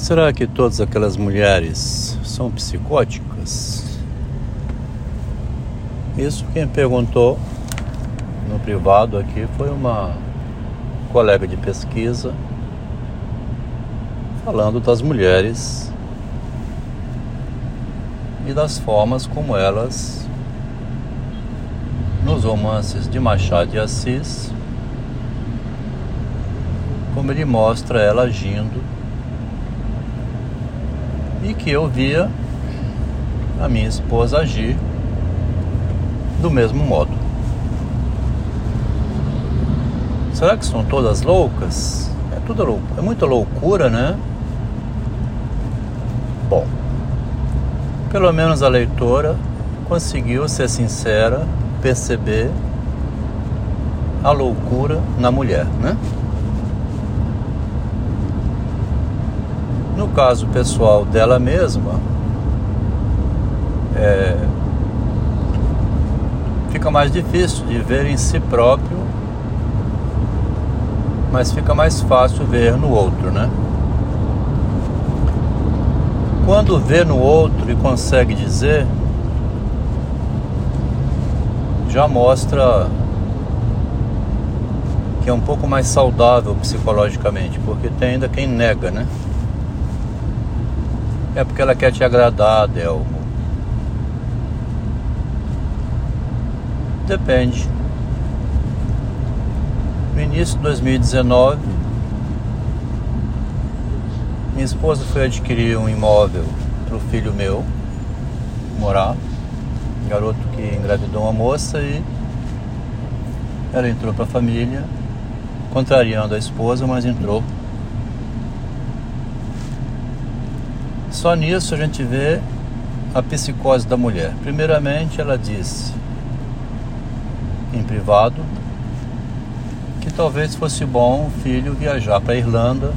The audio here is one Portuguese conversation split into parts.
Será que todas aquelas mulheres são psicóticas? Isso quem perguntou no privado aqui foi uma colega de pesquisa falando das mulheres e das formas como elas nos romances de Machado de Assis como ele mostra ela agindo e que eu via a minha esposa agir do mesmo modo. Será que são todas loucas? É tudo louco, é muita loucura, né? Bom, pelo menos a leitora conseguiu ser sincera, perceber a loucura na mulher, né? No caso pessoal dela mesma, é, fica mais difícil de ver em si próprio, mas fica mais fácil ver no outro, né? Quando vê no outro e consegue dizer, já mostra que é um pouco mais saudável psicologicamente, porque tem ainda quem nega, né? É porque ela quer te agradar, Delmo. Depende. No início de 2019, minha esposa foi adquirir um imóvel para o filho meu morar. Um garoto que engravidou uma moça e ela entrou para a família, contrariando a esposa, mas entrou Só nisso a gente vê a psicose da mulher. Primeiramente, ela disse em privado que talvez fosse bom o filho viajar para a Irlanda.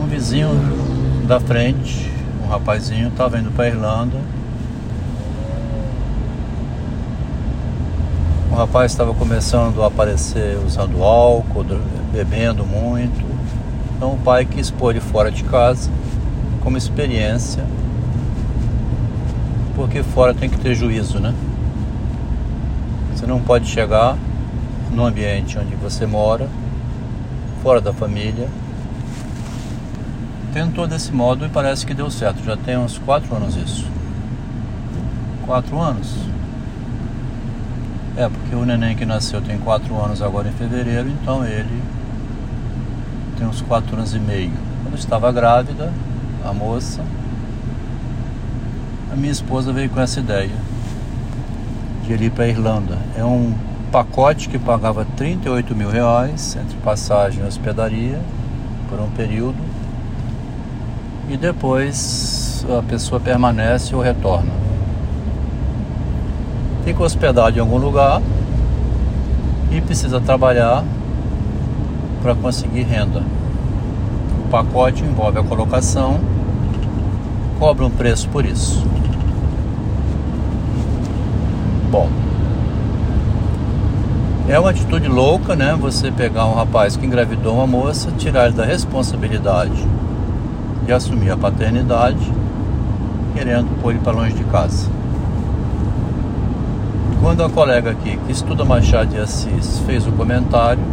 Um vizinho da frente, um rapazinho, estava indo para a Irlanda. O rapaz estava começando a aparecer usando álcool, bebendo muito. Então o pai quis pôr ele fora de casa como experiência, porque fora tem que ter juízo, né? Você não pode chegar no ambiente onde você mora, fora da família. Tentou desse modo e parece que deu certo. Já tem uns quatro anos isso. Quatro anos? É, porque o neném que nasceu tem quatro anos agora em fevereiro, então ele tem uns quatro anos e meio. Quando estava grávida, a moça, a minha esposa veio com essa ideia de ir para a Irlanda. É um pacote que pagava 38 mil reais entre passagem e hospedaria por um período e depois a pessoa permanece ou retorna. Fica hospedado em algum lugar e precisa trabalhar para conseguir renda. O pacote envolve a colocação cobra um preço por isso. Bom, é uma atitude louca, né? Você pegar um rapaz que engravidou uma moça, tirar ele da responsabilidade de assumir a paternidade, querendo pôr ele para longe de casa. Quando a colega aqui, que estuda Machado de Assis, fez o comentário,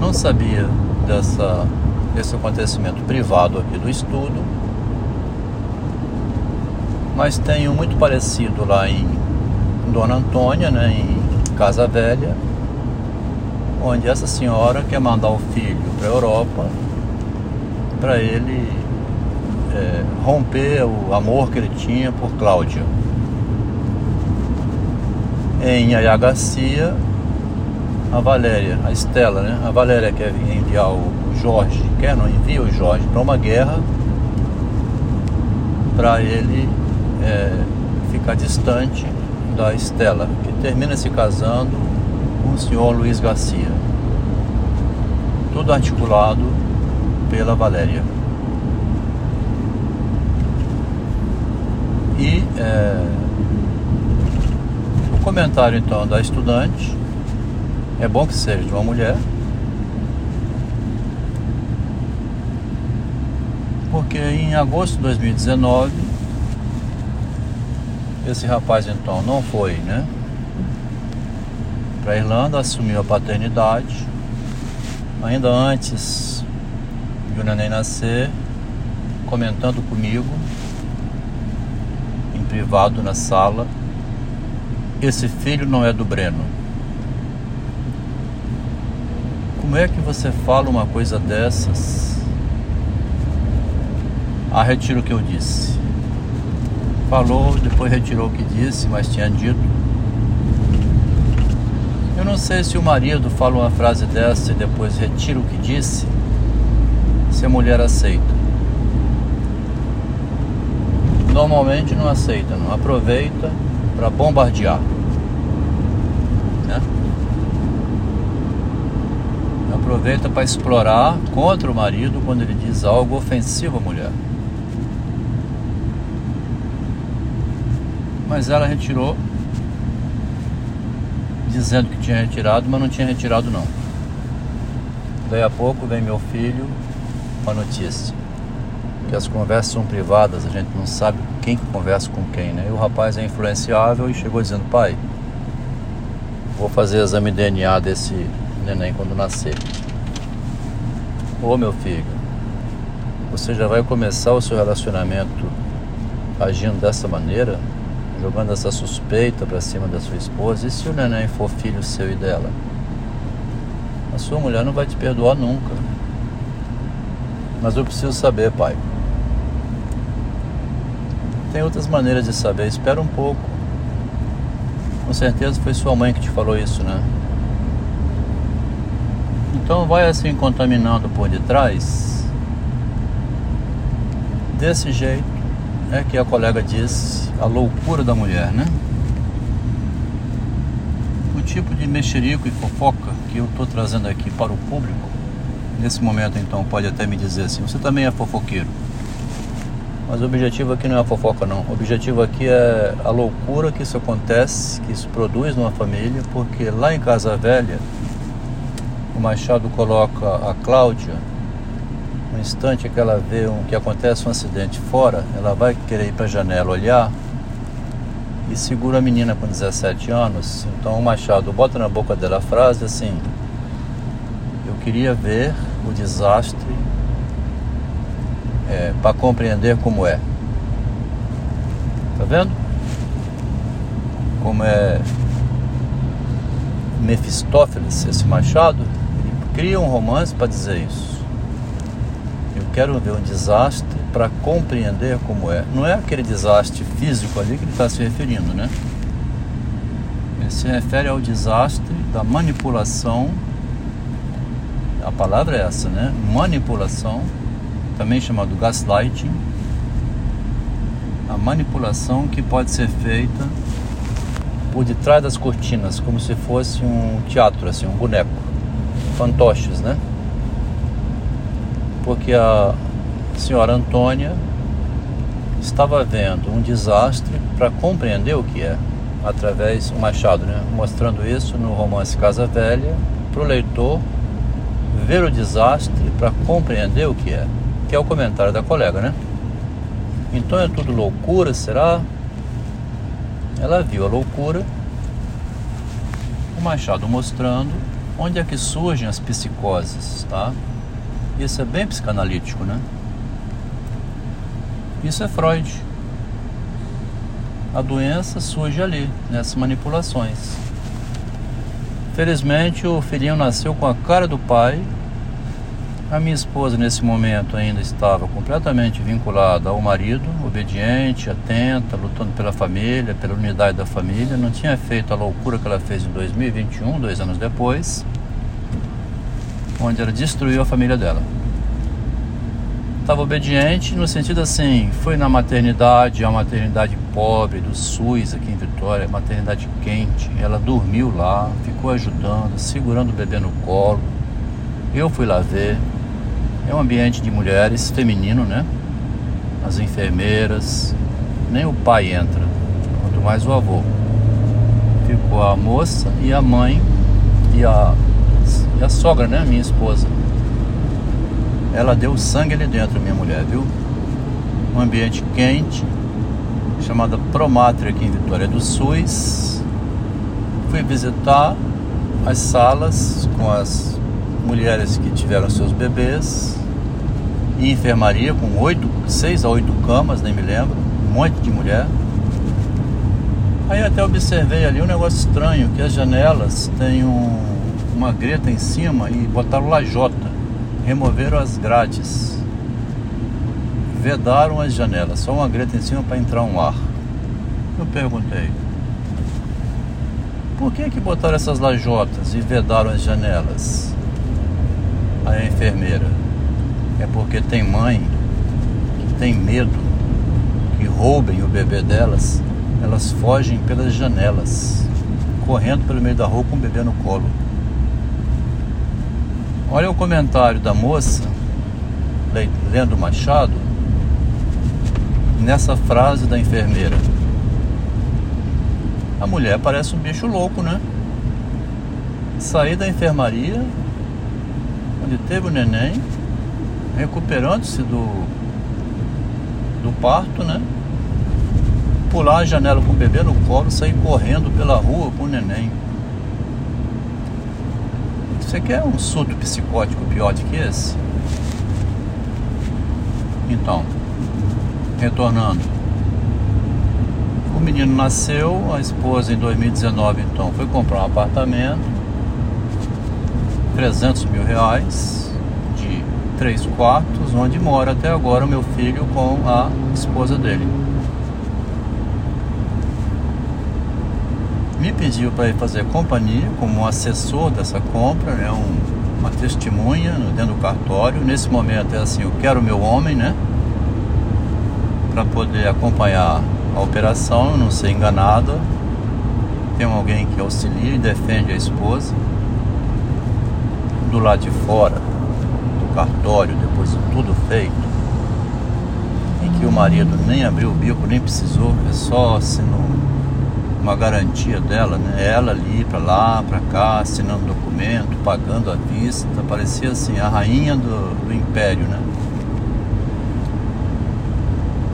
não sabia dessa, desse acontecimento privado aqui do estudo, mas tem um muito parecido lá em Dona Antônia, né, em Casa Velha, onde essa senhora quer mandar o filho para a Europa para ele é, romper o amor que ele tinha por Cláudia. Em Ayagacia, a Valéria, a Estela, né? A Valéria quer enviar o Jorge, quer não envia o Jorge para uma guerra para ele é, ficar distante da Estela, que termina se casando com o senhor Luiz Garcia. Tudo articulado pela Valéria. E é, o comentário então da estudante é bom que seja de uma mulher. Porque em agosto de 2019, esse rapaz então não foi, né? Para Irlanda, assumiu a paternidade. Ainda antes de o neném nascer, comentando comigo, em privado na sala, esse filho não é do Breno. Como é que você fala uma coisa dessas? Ah, retiro o que eu disse. Falou, depois retirou o que disse, mas tinha dito. Eu não sei se o marido fala uma frase dessa e depois retira o que disse, se a mulher aceita. Normalmente não aceita, não aproveita para bombardear. Né? Aproveita para explorar contra o marido quando ele diz algo ofensivo à mulher. Mas ela retirou, dizendo que tinha retirado, mas não tinha retirado não. Daí a pouco vem meu filho com a notícia que as conversas são privadas, a gente não sabe quem que conversa com quem, né? E o rapaz é influenciável e chegou dizendo, pai, vou fazer exame DNA desse neném quando nascer. Ô meu filho, você já vai começar o seu relacionamento agindo dessa maneira? Jogando essa suspeita para cima da sua esposa, e se o neném for filho seu e dela? A sua mulher não vai te perdoar nunca. Mas eu preciso saber, pai. Tem outras maneiras de saber, espera um pouco. Com certeza foi sua mãe que te falou isso, né? Então vai assim contaminando por detrás. Desse jeito é que a colega disse a loucura da mulher, né? O tipo de mexerico e fofoca que eu estou trazendo aqui para o público, nesse momento então pode até me dizer assim, você também é fofoqueiro. Mas o objetivo aqui não é a fofoca não. O objetivo aqui é a loucura que isso acontece, que isso produz numa família, porque lá em Casa Velha, o Machado coloca a Cláudia no instante que ela vê um, que acontece um acidente fora, ela vai querer ir para a janela olhar e segura a menina com 17 anos. Então o Machado bota na boca dela a frase assim: Eu queria ver o desastre é, para compreender como é. Tá vendo? Como é Mefistófeles, esse Machado, ele cria um romance para dizer isso. Eu quero ver um desastre para compreender como é. Não é aquele desastre físico ali que ele está se referindo, né? Ele se refere ao desastre da manipulação. A palavra é essa, né? Manipulação, também chamado gaslighting. A manipulação que pode ser feita por detrás das cortinas, como se fosse um teatro, assim, um boneco, fantoches, né? porque a senhora Antônia estava vendo um desastre para compreender o que é, através do Machado, né? mostrando isso no romance Casa Velha, para o leitor ver o desastre para compreender o que é, que é o comentário da colega, né? Então é tudo loucura, será? Ela viu a loucura, o Machado mostrando onde é que surgem as psicoses, tá? Isso é bem psicanalítico, né? Isso é Freud. A doença surge ali, nessas manipulações. Felizmente, o filhinho nasceu com a cara do pai. A minha esposa, nesse momento, ainda estava completamente vinculada ao marido, obediente, atenta, lutando pela família, pela unidade da família. Não tinha feito a loucura que ela fez em 2021, dois anos depois onde ela destruiu a família dela. Estava obediente no sentido assim, foi na maternidade, a maternidade pobre do SUS aqui em Vitória, maternidade quente. Ela dormiu lá, ficou ajudando, segurando o bebê no colo. Eu fui lá ver. É um ambiente de mulheres, feminino, né? As enfermeiras, nem o pai entra, quanto mais o avô. Ficou a moça e a mãe e a e a sogra, né? Minha esposa. Ela deu sangue ali dentro, minha mulher, viu? um ambiente quente, chamada Promátria aqui em Vitória do SUS. Fui visitar as salas com as mulheres que tiveram seus bebês e enfermaria com oito, seis a oito camas, nem me lembro, um monte de mulher. Aí até observei ali um negócio estranho, que as janelas têm um, uma greta em cima e botaram lajota, removeram as grades, vedaram as janelas, só uma greta em cima para entrar um ar. Eu perguntei, por que que botaram essas lajotas e vedaram as janelas? A enfermeira, é porque tem mãe que tem medo que roubem o bebê delas, elas fogem pelas janelas, correndo pelo meio da rua com o bebê no colo. Olha o comentário da moça, lendo Machado, nessa frase da enfermeira. A mulher parece um bicho louco, né? Sair da enfermaria, onde teve o neném, recuperando-se do, do parto, né? Pular a janela com o bebê no colo, sair correndo pela rua com o neném. Você quer um surto psicótico pior do que esse? Então, retornando. O menino nasceu, a esposa em 2019 então foi comprar um apartamento, 300 mil reais, de três quartos, onde mora até agora o meu filho com a esposa dele. Me pediu para ir fazer companhia como assessor dessa compra, né, um, uma testemunha dentro do cartório. Nesse momento é assim, eu quero meu homem, né? Para poder acompanhar a operação, não ser enganada. Tem alguém que auxilia e defende a esposa. Do lado de fora do cartório, depois de tudo feito, em que o marido nem abriu o bico, nem precisou, é só assinou uma garantia dela, né? Ela ali para lá, para cá, assinando documento, pagando à vista, parecia assim a rainha do, do império, né?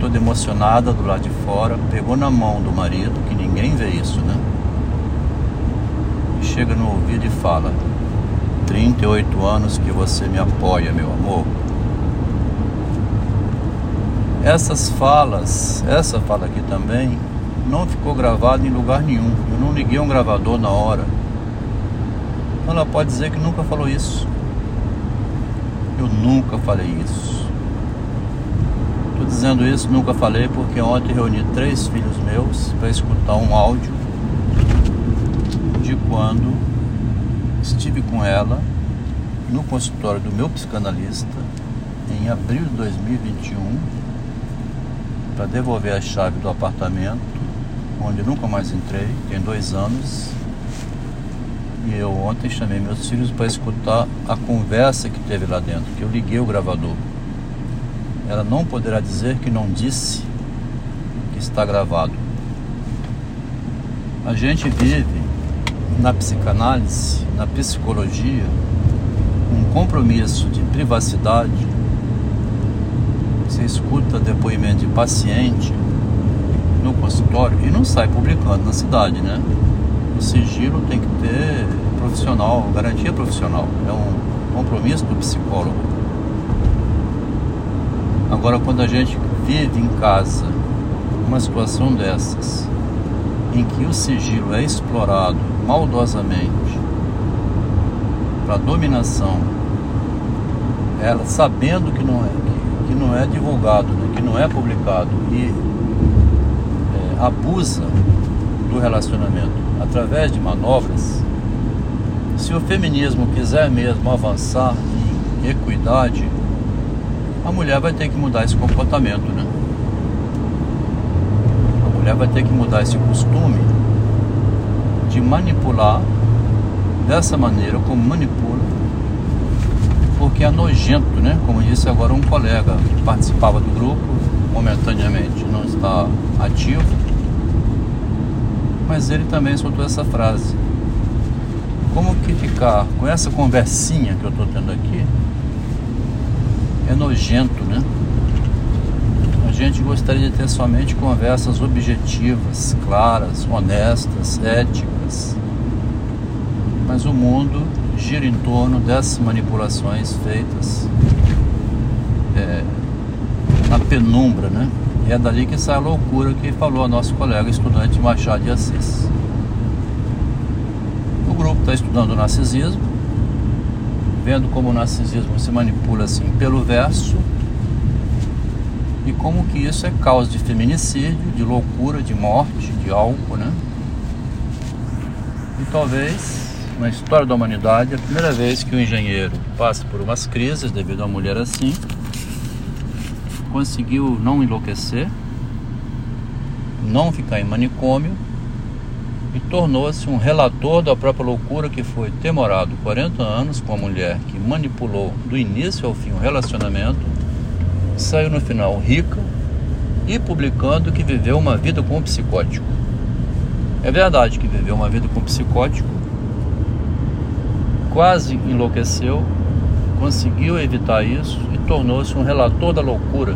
toda emocionada do lado de fora, pegou na mão do marido, que ninguém vê isso, né? E chega no ouvido e fala: 38 anos que você me apoia, meu amor. Essas falas, essa fala aqui também, não ficou gravada em lugar nenhum. Eu não liguei um gravador na hora. Ela pode dizer que nunca falou isso. Eu nunca falei isso. Estou dizendo isso, nunca falei, porque ontem reuni três filhos meus para escutar um áudio de quando estive com ela no consultório do meu psicanalista em abril de 2021 para devolver a chave do apartamento, onde nunca mais entrei, tem dois anos. E eu ontem chamei meus filhos para escutar a conversa que teve lá dentro, que eu liguei o gravador ela não poderá dizer que não disse que está gravado. A gente vive na psicanálise, na psicologia, um compromisso de privacidade. Você escuta depoimento de paciente no consultório e não sai publicando na cidade, né? O sigilo tem que ter profissional, garantia profissional. É um compromisso do psicólogo. Agora, quando a gente vive em casa uma situação dessas, em que o sigilo é explorado maldosamente para dominação, ela sabendo que não é que, que não é divulgado, né, que não é publicado e abusa do relacionamento através de manobras, se o feminismo quiser mesmo avançar em equidade a mulher vai ter que mudar esse comportamento, né? A mulher vai ter que mudar esse costume de manipular dessa maneira como manipula, porque é nojento, né? Como disse agora um colega que participava do grupo, momentaneamente não está ativo, mas ele também soltou essa frase. Como que ficar com essa conversinha que eu estou tendo aqui é nojento, né? A gente gostaria de ter somente conversas objetivas, claras, honestas, éticas. Mas o mundo gira em torno dessas manipulações feitas é, na penumbra, né? E é dali que sai a loucura que falou a nosso colega estudante Machado de Assis. O grupo está estudando o narcisismo, vendo como o narcisismo se manipula assim pelo verso e como que isso é causa de feminicídio, de loucura, de morte, de álcool, né? E talvez na história da humanidade a primeira vez que o engenheiro passa por umas crises devido a uma mulher assim, conseguiu não enlouquecer, não ficar em manicômio e tornou-se um relator da própria loucura que foi ter morado 40 anos com a mulher que manipulou do início ao fim o relacionamento, saiu no final rica e publicando que viveu uma vida com um psicótico. É verdade que viveu uma vida com um psicótico, quase enlouqueceu, conseguiu evitar isso e tornou-se um relator da loucura